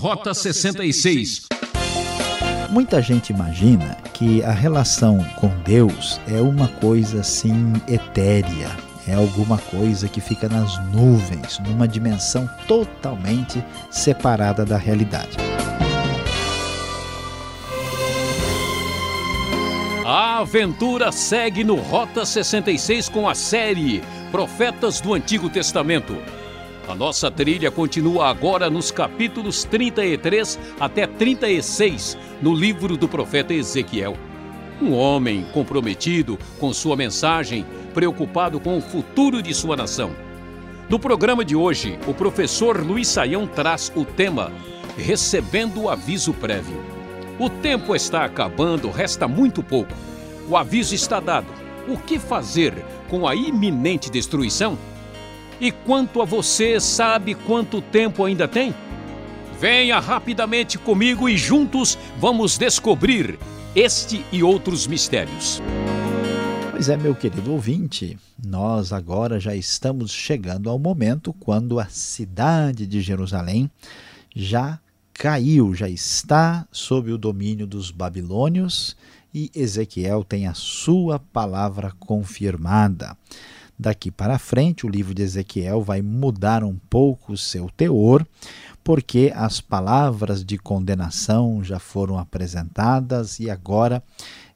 Rota 66. Muita gente imagina que a relação com Deus é uma coisa assim etérea, é alguma coisa que fica nas nuvens, numa dimensão totalmente separada da realidade. A aventura segue no Rota 66 com a série Profetas do Antigo Testamento. A nossa trilha continua agora nos capítulos 33 até 36 no livro do profeta Ezequiel. Um homem comprometido com sua mensagem, preocupado com o futuro de sua nação. No programa de hoje, o professor Luiz Saião traz o tema Recebendo o Aviso Prévio. O tempo está acabando, resta muito pouco. O aviso está dado. O que fazer com a iminente destruição? E quanto a você, sabe quanto tempo ainda tem? Venha rapidamente comigo e juntos vamos descobrir este e outros mistérios. Pois é, meu querido ouvinte, nós agora já estamos chegando ao momento quando a cidade de Jerusalém já caiu, já está sob o domínio dos babilônios e Ezequiel tem a sua palavra confirmada. Daqui para frente, o livro de Ezequiel vai mudar um pouco o seu teor, porque as palavras de condenação já foram apresentadas e agora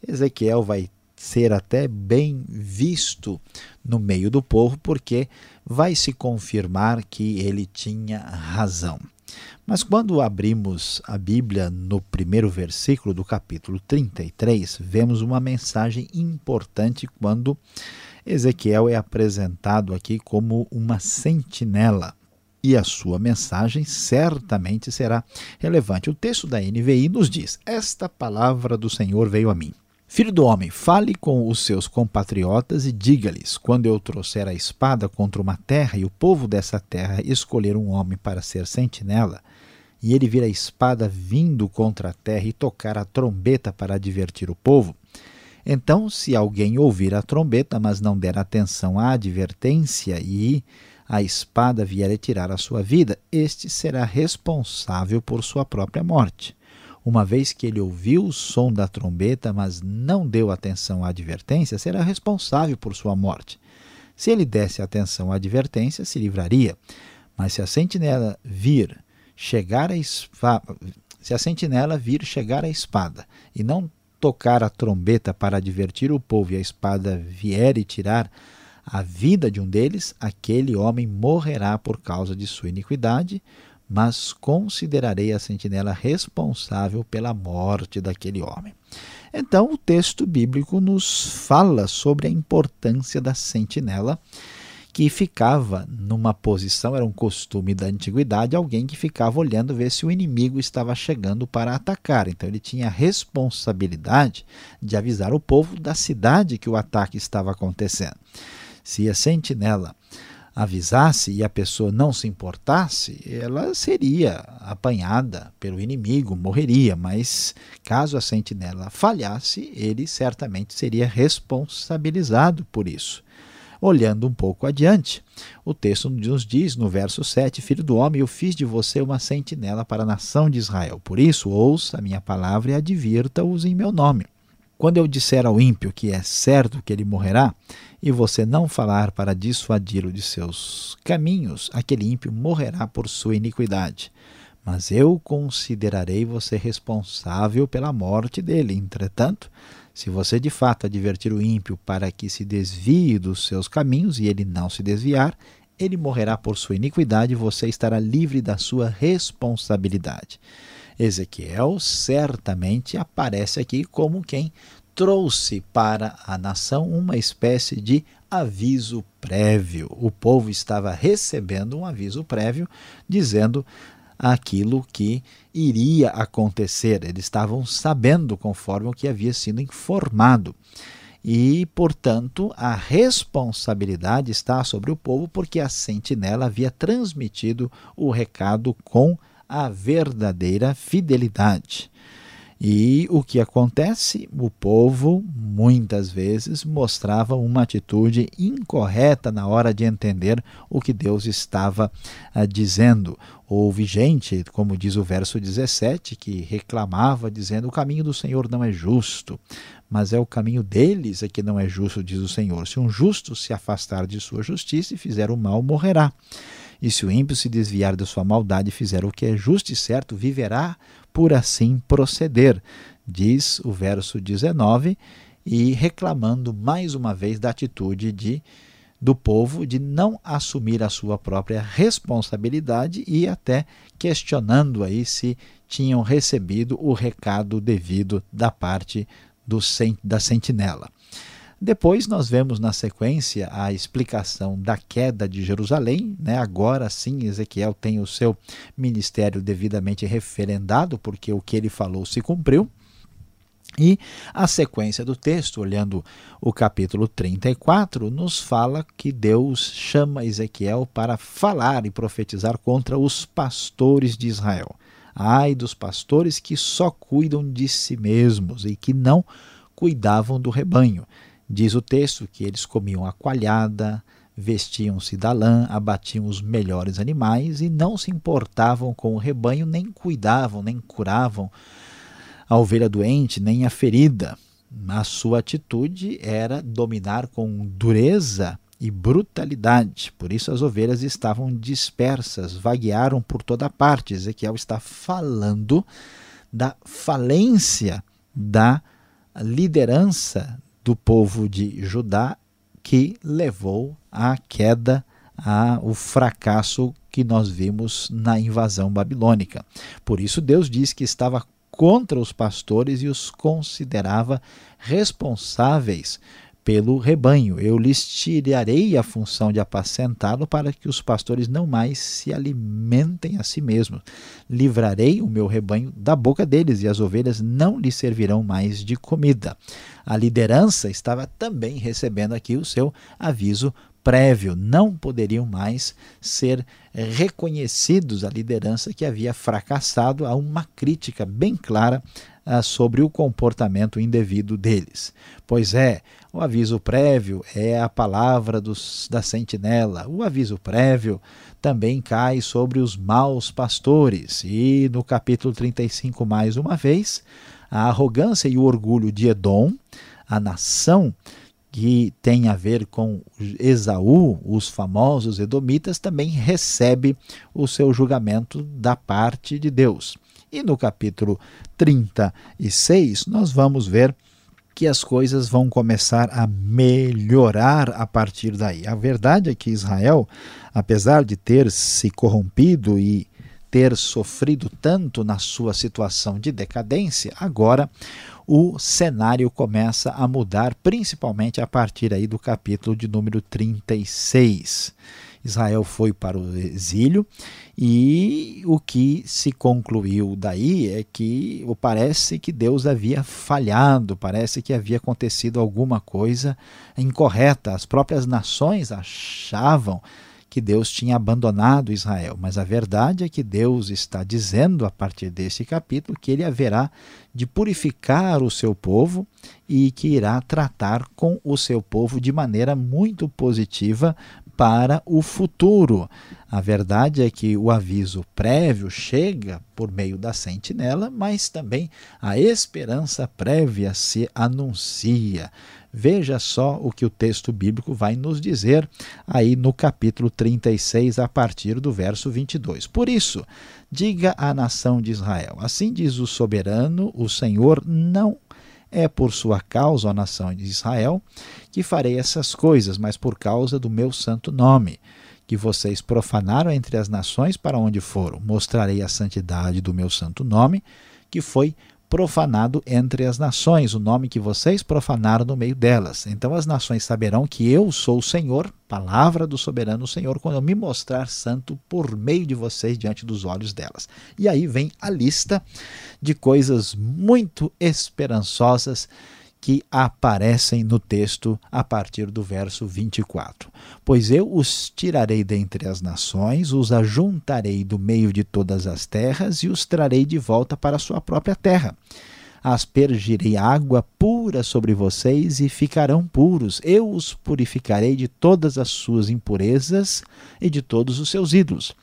Ezequiel vai ser até bem visto no meio do povo, porque vai se confirmar que ele tinha razão. Mas quando abrimos a Bíblia no primeiro versículo do capítulo 33, vemos uma mensagem importante quando Ezequiel é apresentado aqui como uma sentinela e a sua mensagem certamente será relevante. O texto da NVI nos diz: Esta palavra do Senhor veio a mim. Filho do homem, fale com os seus compatriotas e diga-lhes: quando eu trouxer a espada contra uma terra e o povo dessa terra escolher um homem para ser sentinela, e ele vir a espada vindo contra a terra e tocar a trombeta para advertir o povo, então, se alguém ouvir a trombeta, mas não der atenção à advertência e a espada vier a tirar a sua vida, este será responsável por sua própria morte. Uma vez que ele ouviu o som da trombeta, mas não deu atenção à advertência, será responsável por sua morte. Se ele desse atenção à advertência, se livraria. Mas se a sentinela vir chegar a espada, se a sentinela vir chegar a espada e não tocar a trombeta para advertir o povo e a espada vier e tirar a vida de um deles, aquele homem morrerá por causa de sua iniquidade, mas considerarei a sentinela responsável pela morte daquele homem. Então, o texto bíblico nos fala sobre a importância da sentinela que ficava numa posição, era um costume da antiguidade, alguém que ficava olhando ver se o inimigo estava chegando para atacar. Então ele tinha a responsabilidade de avisar o povo da cidade que o ataque estava acontecendo. Se a sentinela avisasse e a pessoa não se importasse, ela seria apanhada pelo inimigo, morreria, mas caso a sentinela falhasse, ele certamente seria responsabilizado por isso. Olhando um pouco adiante, o texto nos diz no verso 7: Filho do homem, eu fiz de você uma sentinela para a nação de Israel. Por isso, ouça a minha palavra e advirta-os em meu nome. Quando eu disser ao ímpio que é certo que ele morrerá, e você não falar para dissuadi-lo de seus caminhos, aquele ímpio morrerá por sua iniquidade. Mas eu considerarei você responsável pela morte dele. Entretanto, se você de fato advertir o ímpio para que se desvie dos seus caminhos e ele não se desviar, ele morrerá por sua iniquidade e você estará livre da sua responsabilidade. Ezequiel certamente aparece aqui como quem trouxe para a nação uma espécie de aviso prévio. O povo estava recebendo um aviso prévio dizendo aquilo que iria acontecer. Eles estavam sabendo conforme o que havia sido informado. E, portanto, a responsabilidade está sobre o povo, porque a sentinela havia transmitido o recado com a verdadeira fidelidade. E o que acontece? O povo muitas vezes mostrava uma atitude incorreta na hora de entender o que Deus estava ah, dizendo. Houve gente, como diz o verso 17, que reclamava dizendo: "O caminho do Senhor não é justo, mas é o caminho deles é que não é justo", diz o Senhor. Se um justo se afastar de sua justiça e fizer o mal, morrerá. E se o ímpio se desviar da sua maldade e fizer o que é justo e certo, viverá por assim proceder, diz o verso 19, e reclamando mais uma vez da atitude de do povo de não assumir a sua própria responsabilidade e até questionando aí se tinham recebido o recado devido da parte do, da sentinela. Depois nós vemos na sequência a explicação da queda de Jerusalém. Né? Agora sim, Ezequiel tem o seu ministério devidamente referendado, porque o que ele falou se cumpriu. E a sequência do texto, olhando o capítulo 34, nos fala que Deus chama Ezequiel para falar e profetizar contra os pastores de Israel. Ai dos pastores que só cuidam de si mesmos e que não cuidavam do rebanho. Diz o texto que eles comiam a coalhada, vestiam-se da lã, abatiam os melhores animais e não se importavam com o rebanho, nem cuidavam, nem curavam a ovelha doente, nem a ferida. A sua atitude era dominar com dureza e brutalidade. Por isso as ovelhas estavam dispersas, vaguearam por toda parte. Ezequiel está falando da falência da liderança do povo de Judá que levou à queda, ao fracasso que nós vimos na invasão babilônica. Por isso Deus diz que estava contra os pastores e os considerava responsáveis pelo rebanho. Eu lhes tirarei a função de apacentá-lo para que os pastores não mais se alimentem a si mesmos. Livrarei o meu rebanho da boca deles e as ovelhas não lhes servirão mais de comida. A liderança estava também recebendo aqui o seu aviso prévio, não poderiam mais ser reconhecidos a liderança que havia fracassado a uma crítica bem clara ah, sobre o comportamento indevido deles. Pois é, o aviso prévio é a palavra dos, da sentinela. O aviso prévio também cai sobre os maus pastores. E no capítulo 35, mais uma vez, a arrogância e o orgulho de Edom, a nação que tem a ver com Esaú, os famosos edomitas, também recebe o seu julgamento da parte de Deus. E no capítulo 36, nós vamos ver que as coisas vão começar a melhorar a partir daí. A verdade é que Israel, apesar de ter se corrompido e ter sofrido tanto na sua situação de decadência, agora o cenário começa a mudar, principalmente a partir aí do capítulo de número 36. Israel foi para o exílio e o que se concluiu daí é que parece que Deus havia falhado, parece que havia acontecido alguma coisa incorreta. As próprias nações achavam que Deus tinha abandonado Israel, mas a verdade é que Deus está dizendo a partir desse capítulo que ele haverá de purificar o seu povo e que irá tratar com o seu povo de maneira muito positiva para o futuro. A verdade é que o aviso prévio chega por meio da sentinela, mas também a esperança prévia se anuncia. Veja só o que o texto bíblico vai nos dizer aí no capítulo 36, a partir do verso 22. Por isso, diga à nação de Israel: Assim diz o soberano, o Senhor não é por sua causa, ó nação de Israel, que farei essas coisas, mas por causa do meu santo nome, que vocês profanaram entre as nações para onde foram. Mostrarei a santidade do meu santo nome, que foi profanado entre as nações, o nome que vocês profanaram no meio delas. Então as nações saberão que eu sou o Senhor, palavra do soberano Senhor, quando eu me mostrar santo por meio de vocês diante dos olhos delas. E aí vem a lista de coisas muito esperançosas que aparecem no texto a partir do verso 24. Pois eu os tirarei dentre as nações, os ajuntarei do meio de todas as terras e os trarei de volta para a sua própria terra. aspergirei água pura sobre vocês e ficarão puros. Eu os purificarei de todas as suas impurezas e de todos os seus ídolos.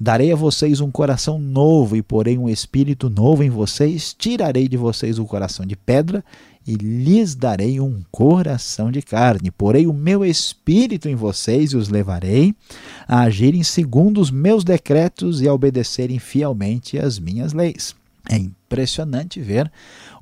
Darei a vocês um coração novo e porei um espírito novo em vocês. Tirarei de vocês o coração de pedra e lhes darei um coração de carne. Porei o meu espírito em vocês e os levarei a agirem segundo os meus decretos e a obedecerem fielmente às minhas leis. É impressionante ver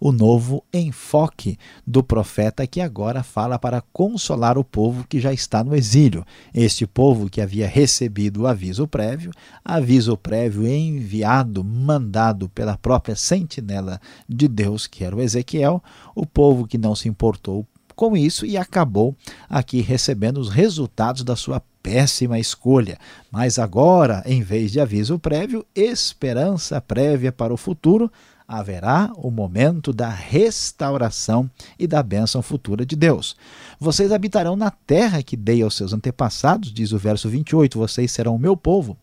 o novo enfoque do profeta que agora fala para consolar o povo que já está no exílio. Este povo que havia recebido o aviso prévio, aviso prévio enviado, mandado pela própria sentinela de Deus, que era o Ezequiel, o povo que não se importou com isso e acabou aqui recebendo os resultados da sua péssima escolha. Mas agora, em vez de aviso prévio, esperança prévia para o futuro, haverá o momento da restauração e da bênção futura de Deus. Vocês habitarão na terra que dei aos seus antepassados, diz o verso 28, vocês serão o meu povo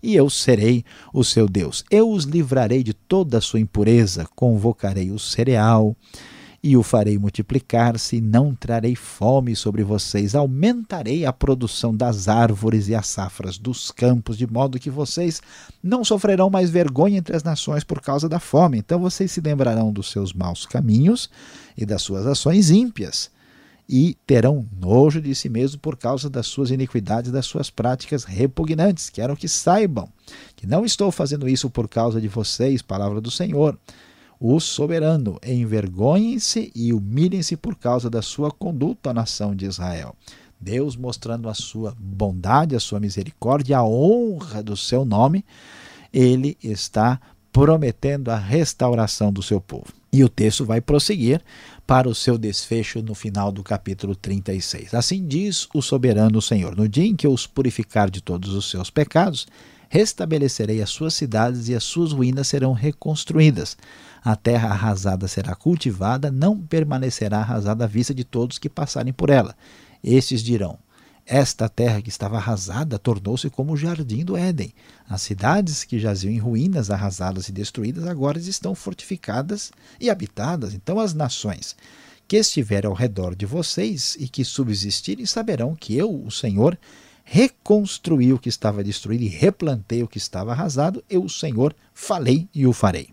e eu serei o seu Deus. Eu os livrarei de toda a sua impureza, convocarei o cereal, e o farei multiplicar-se, não trarei fome sobre vocês, aumentarei a produção das árvores e as safras dos campos, de modo que vocês não sofrerão mais vergonha entre as nações por causa da fome. Então vocês se lembrarão dos seus maus caminhos e das suas ações ímpias. E terão nojo de si mesmo por causa das suas iniquidades das suas práticas repugnantes. Quero que saibam que não estou fazendo isso por causa de vocês, palavra do Senhor o soberano, envergonhem-se e humilhem-se por causa da sua conduta à nação de Israel. Deus mostrando a sua bondade, a sua misericórdia, a honra do seu nome, ele está prometendo a restauração do seu povo. E o texto vai prosseguir para o seu desfecho no final do capítulo 36. Assim diz o soberano Senhor: No dia em que eu os purificar de todos os seus pecados, restabelecerei as suas cidades e as suas ruínas serão reconstruídas a terra arrasada será cultivada, não permanecerá arrasada à vista de todos que passarem por ela. Estes dirão: Esta terra que estava arrasada tornou-se como o jardim do Éden. As cidades que jaziam em ruínas, arrasadas e destruídas, agora estão fortificadas e habitadas. Então as nações que estiverem ao redor de vocês e que subsistirem saberão que eu, o Senhor, reconstruí o que estava destruído e replantei o que estava arrasado. Eu, o Senhor, falei e o farei.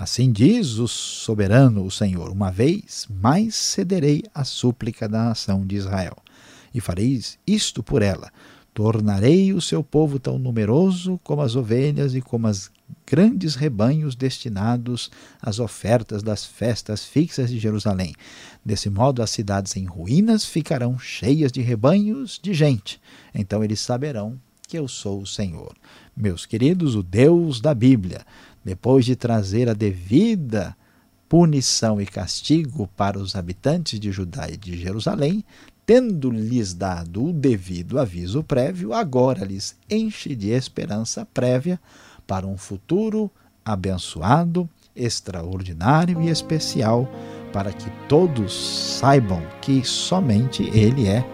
Assim diz o soberano, o Senhor: Uma vez mais cederei à súplica da nação de Israel, e fareis isto por ela. Tornarei o seu povo tão numeroso como as ovelhas e como as grandes rebanhos destinados às ofertas das festas fixas de Jerusalém. Desse modo, as cidades em ruínas ficarão cheias de rebanhos de gente. Então eles saberão que eu sou o Senhor. Meus queridos, o Deus da Bíblia depois de trazer a devida punição e castigo para os habitantes de Judá e de Jerusalém, tendo-lhes dado o devido aviso prévio, agora lhes enche de esperança prévia para um futuro abençoado, extraordinário e especial, para que todos saibam que somente Ele é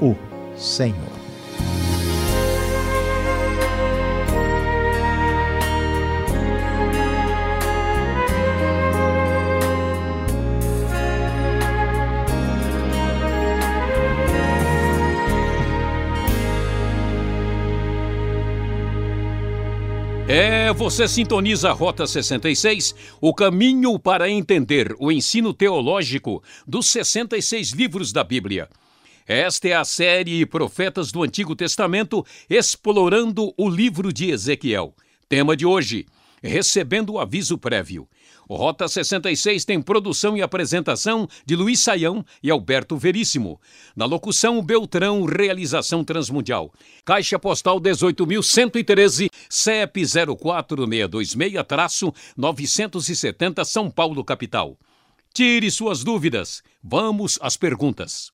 o Senhor. Você sintoniza a Rota 66, o caminho para entender o ensino teológico dos 66 livros da Bíblia. Esta é a série Profetas do Antigo Testamento explorando o livro de Ezequiel. Tema de hoje: Recebendo o aviso prévio. O Rota 66 tem produção e apresentação de Luiz Saião e Alberto Veríssimo. Na locução, Beltrão, realização transmundial. Caixa Postal 18.113, CEP 04626-970 São Paulo, capital. Tire suas dúvidas. Vamos às perguntas.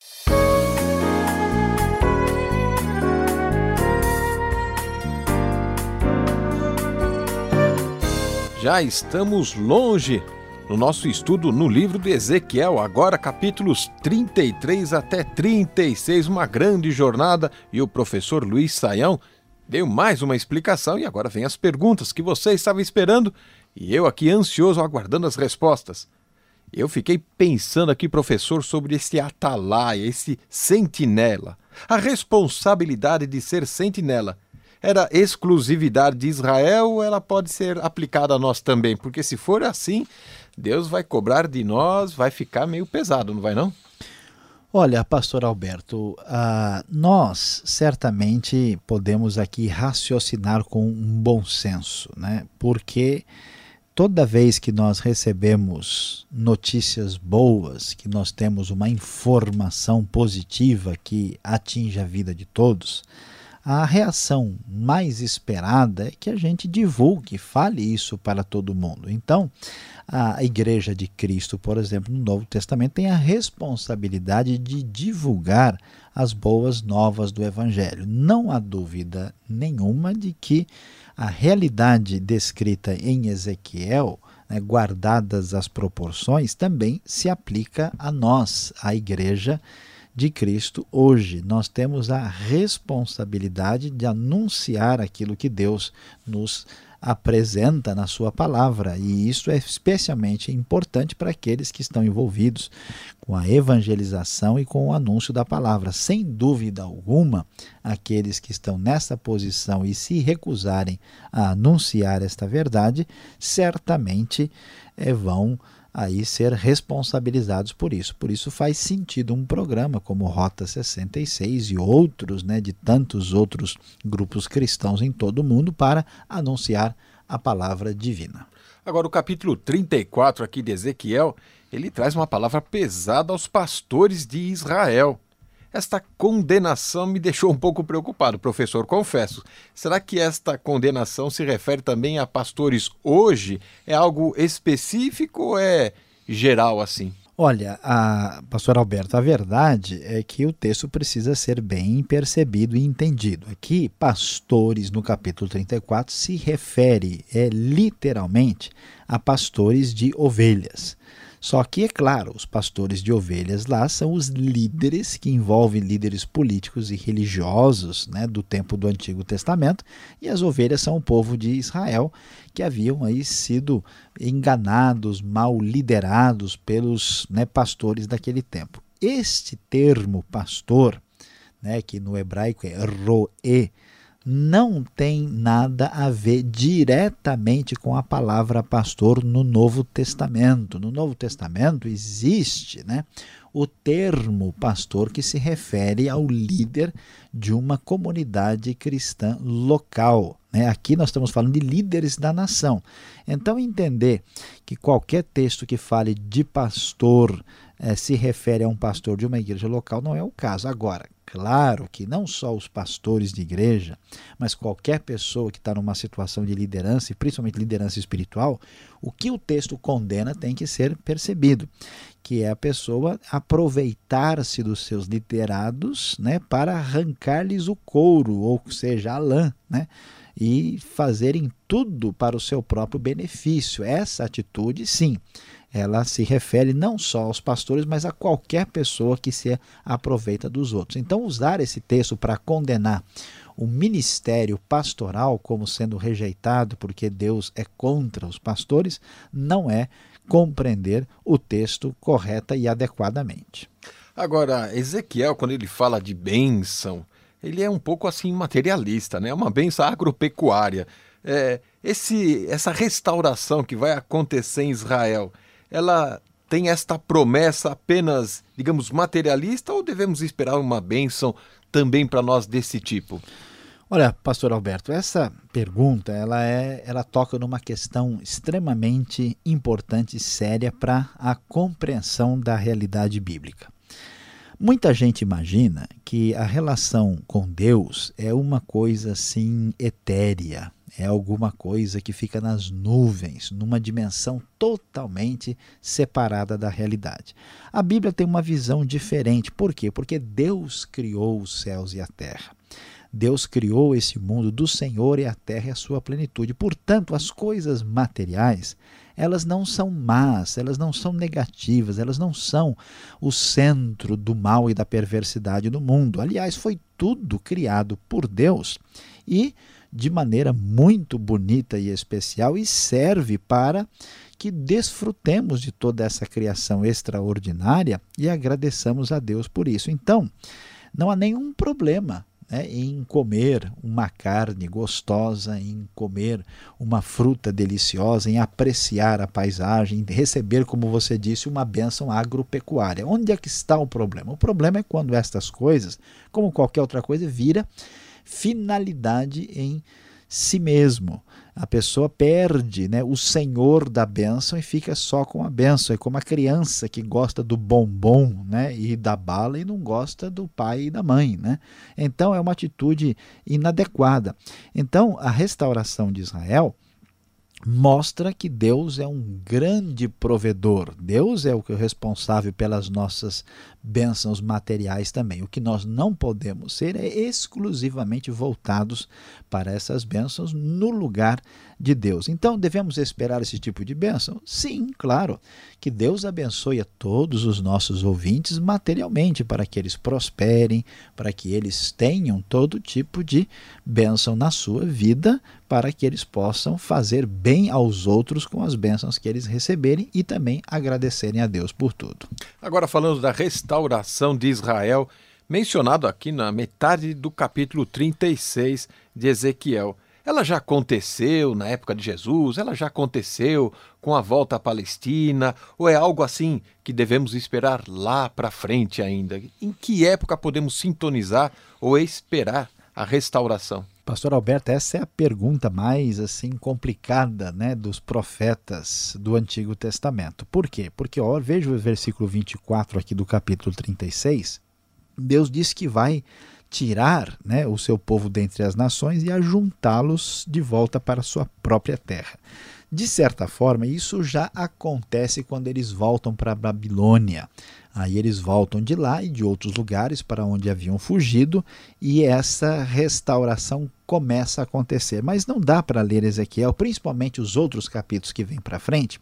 Já estamos longe no nosso estudo no livro de Ezequiel, agora capítulos 33 até 36, uma grande jornada, e o professor Luiz Saião deu mais uma explicação e agora vem as perguntas que você estava esperando e eu aqui ansioso aguardando as respostas. Eu fiquei pensando aqui, professor, sobre esse atalaia, esse sentinela. A responsabilidade de ser sentinela era exclusividade de Israel ela pode ser aplicada a nós também? Porque se for assim, Deus vai cobrar de nós, vai ficar meio pesado, não vai não? Olha, pastor Alberto, uh, nós certamente podemos aqui raciocinar com um bom senso, né? Porque toda vez que nós recebemos notícias boas, que nós temos uma informação positiva que atinge a vida de todos, a reação mais esperada é que a gente divulgue, fale isso para todo mundo. Então, a Igreja de Cristo, por exemplo, no Novo Testamento, tem a responsabilidade de divulgar as boas novas do Evangelho. Não há dúvida nenhuma de que a realidade descrita em Ezequiel, né, guardadas as proporções, também se aplica a nós, a Igreja de Cristo hoje. Nós temos a responsabilidade de anunciar aquilo que Deus nos apresenta na sua palavra, e isso é especialmente importante para aqueles que estão envolvidos com a evangelização e com o anúncio da palavra. Sem dúvida alguma, aqueles que estão nessa posição e se recusarem a anunciar esta verdade, certamente é, vão aí ser responsabilizados por isso. Por isso faz sentido um programa como Rota 66 e outros, né, de tantos outros grupos cristãos em todo o mundo para anunciar a palavra divina. Agora o capítulo 34 aqui de Ezequiel, ele traz uma palavra pesada aos pastores de Israel. Esta condenação me deixou um pouco preocupado, professor, confesso. Será que esta condenação se refere também a pastores hoje? É algo específico ou é geral assim? Olha, a, pastor Alberto, a verdade é que o texto precisa ser bem percebido e entendido. Aqui, pastores, no capítulo 34, se refere é, literalmente a pastores de ovelhas. Só que, é claro, os pastores de ovelhas lá são os líderes que envolvem líderes políticos e religiosos né, do tempo do Antigo Testamento, e as ovelhas são o povo de Israel que haviam aí sido enganados, mal liderados pelos né, pastores daquele tempo. Este termo pastor, né, que no hebraico é roe, não tem nada a ver diretamente com a palavra pastor no Novo Testamento. No Novo Testamento existe né, o termo pastor que se refere ao líder de uma comunidade cristã local. Né? Aqui nós estamos falando de líderes da nação. Então, entender que qualquer texto que fale de pastor eh, se refere a um pastor de uma igreja local não é o caso. Agora, claro que não só os pastores de igreja, mas qualquer pessoa que está numa situação de liderança, e principalmente liderança espiritual, o que o texto condena tem que ser percebido, que é a pessoa aproveitar-se dos seus liderados né, para arrancar-lhes o couro, ou seja, a lã, né? e fazerem tudo para o seu próprio benefício. Essa atitude, sim, ela se refere não só aos pastores, mas a qualquer pessoa que se aproveita dos outros. Então, usar esse texto para condenar o ministério pastoral como sendo rejeitado porque Deus é contra os pastores não é compreender o texto correta e adequadamente. Agora, Ezequiel, quando ele fala de bênção, ele é um pouco assim materialista, né? É uma bênção agropecuária. É, esse, essa restauração que vai acontecer em Israel, ela tem esta promessa apenas, digamos, materialista ou devemos esperar uma bênção também para nós desse tipo? Olha, pastor Alberto, essa pergunta, ela é, ela toca numa questão extremamente importante e séria para a compreensão da realidade bíblica. Muita gente imagina que a relação com Deus é uma coisa assim etérea, é alguma coisa que fica nas nuvens, numa dimensão totalmente separada da realidade. A Bíblia tem uma visão diferente. Por quê? Porque Deus criou os céus e a terra. Deus criou esse mundo do Senhor e a terra e a sua plenitude. Portanto, as coisas materiais, elas não são más, elas não são negativas, elas não são o centro do mal e da perversidade do mundo. Aliás, foi tudo criado por Deus e de maneira muito bonita e especial e serve para que desfrutemos de toda essa criação extraordinária e agradeçamos a Deus por isso. Então, não há nenhum problema né, em comer uma carne gostosa, em comer uma fruta deliciosa, em apreciar a paisagem, em receber, como você disse, uma bênção agropecuária. Onde é que está o problema? O problema é quando estas coisas, como qualquer outra coisa, vira finalidade em si mesmo a pessoa perde né, o senhor da bênção e fica só com a bênção. É como a criança que gosta do bombom né, e da bala e não gosta do pai e da mãe. Né? Então é uma atitude inadequada. Então a restauração de Israel mostra que Deus é um grande provedor. Deus é o é responsável pelas nossas bênçãos materiais também. O que nós não podemos ser é exclusivamente voltados para essas bênçãos no lugar de Deus. Então, devemos esperar esse tipo de bênção? Sim, claro. Que Deus abençoe a todos os nossos ouvintes materialmente, para que eles prosperem, para que eles tenham todo tipo de bênção na sua vida, para que eles possam fazer bem aos outros com as bênçãos que eles receberem e também agradecerem a Deus por tudo. Agora, falando da restauração de Israel, mencionado aqui na metade do capítulo 36 de Ezequiel. Ela já aconteceu na época de Jesus? Ela já aconteceu com a volta à Palestina? Ou é algo assim que devemos esperar lá para frente ainda? Em que época podemos sintonizar ou esperar a restauração? Pastor Alberto, essa é a pergunta mais assim complicada, né, dos profetas do Antigo Testamento. Por quê? Porque ó, veja o versículo 24 aqui do capítulo 36. Deus diz que vai tirar né, o seu povo dentre as nações e ajuntá-los de volta para sua própria terra. De certa forma, isso já acontece quando eles voltam para a Babilônia. Aí eles voltam de lá e de outros lugares para onde haviam fugido, e essa restauração começa a acontecer. Mas não dá para ler Ezequiel, principalmente os outros capítulos que vêm para frente,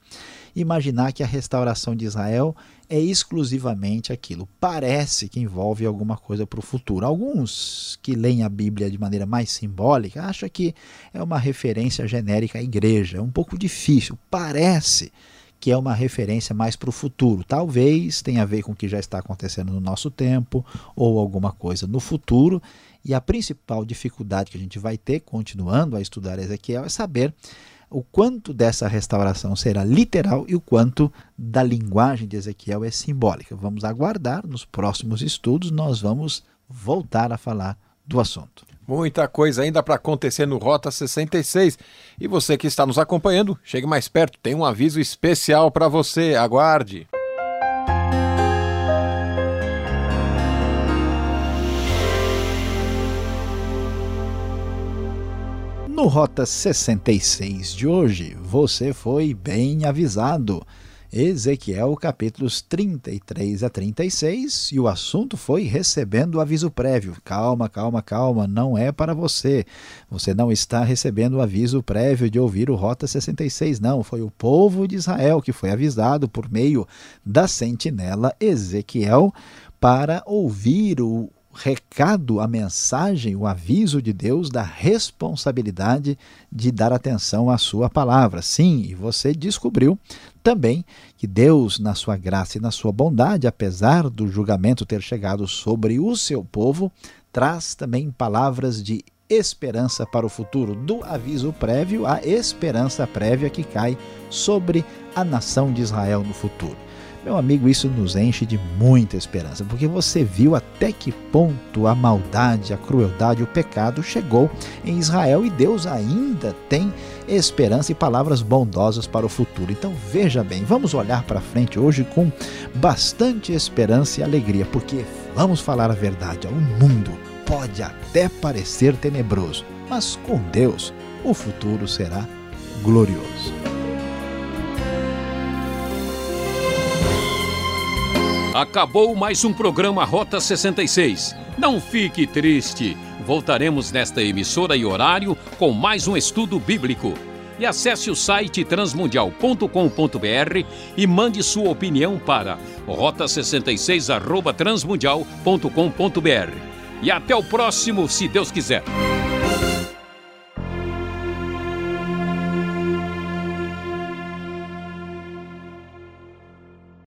imaginar que a restauração de Israel é exclusivamente aquilo. Parece que envolve alguma coisa para o futuro. Alguns que leem a Bíblia de maneira mais simbólica acham que é uma referência genérica à igreja. É um pouco difícil. Parece que é uma referência mais para o futuro. Talvez tenha a ver com o que já está acontecendo no nosso tempo ou alguma coisa no futuro. E a principal dificuldade que a gente vai ter, continuando a estudar Ezequiel, é saber o quanto dessa restauração será literal e o quanto da linguagem de Ezequiel é simbólica. Vamos aguardar, nos próximos estudos nós vamos voltar a falar do assunto. Muita coisa ainda para acontecer no Rota 66. E você que está nos acompanhando, chegue mais perto, tem um aviso especial para você. Aguarde. No Rota 66 de hoje, você foi bem avisado. Ezequiel capítulos 33 a 36 e o assunto foi recebendo aviso prévio. Calma, calma, calma, não é para você. Você não está recebendo o aviso prévio de ouvir o Rota 66, não. Foi o povo de Israel que foi avisado por meio da sentinela Ezequiel para ouvir o recado, a mensagem, o aviso de Deus da responsabilidade de dar atenção à sua palavra. Sim, e você descobriu também que Deus, na sua graça e na sua bondade, apesar do julgamento ter chegado sobre o seu povo, traz também palavras de esperança para o futuro, do aviso prévio à esperança prévia que cai sobre a nação de Israel no futuro. Meu amigo, isso nos enche de muita esperança, porque você viu até que ponto a maldade, a crueldade, o pecado chegou em Israel e Deus ainda tem esperança e palavras bondosas para o futuro. Então veja bem, vamos olhar para frente hoje com bastante esperança e alegria, porque vamos falar a verdade, o mundo pode até parecer tenebroso, mas com Deus o futuro será glorioso. Acabou mais um programa Rota 66. Não fique triste. Voltaremos nesta emissora e horário com mais um estudo bíblico. E acesse o site transmundial.com.br e mande sua opinião para rota66@transmundial.com.br. E até o próximo, se Deus quiser.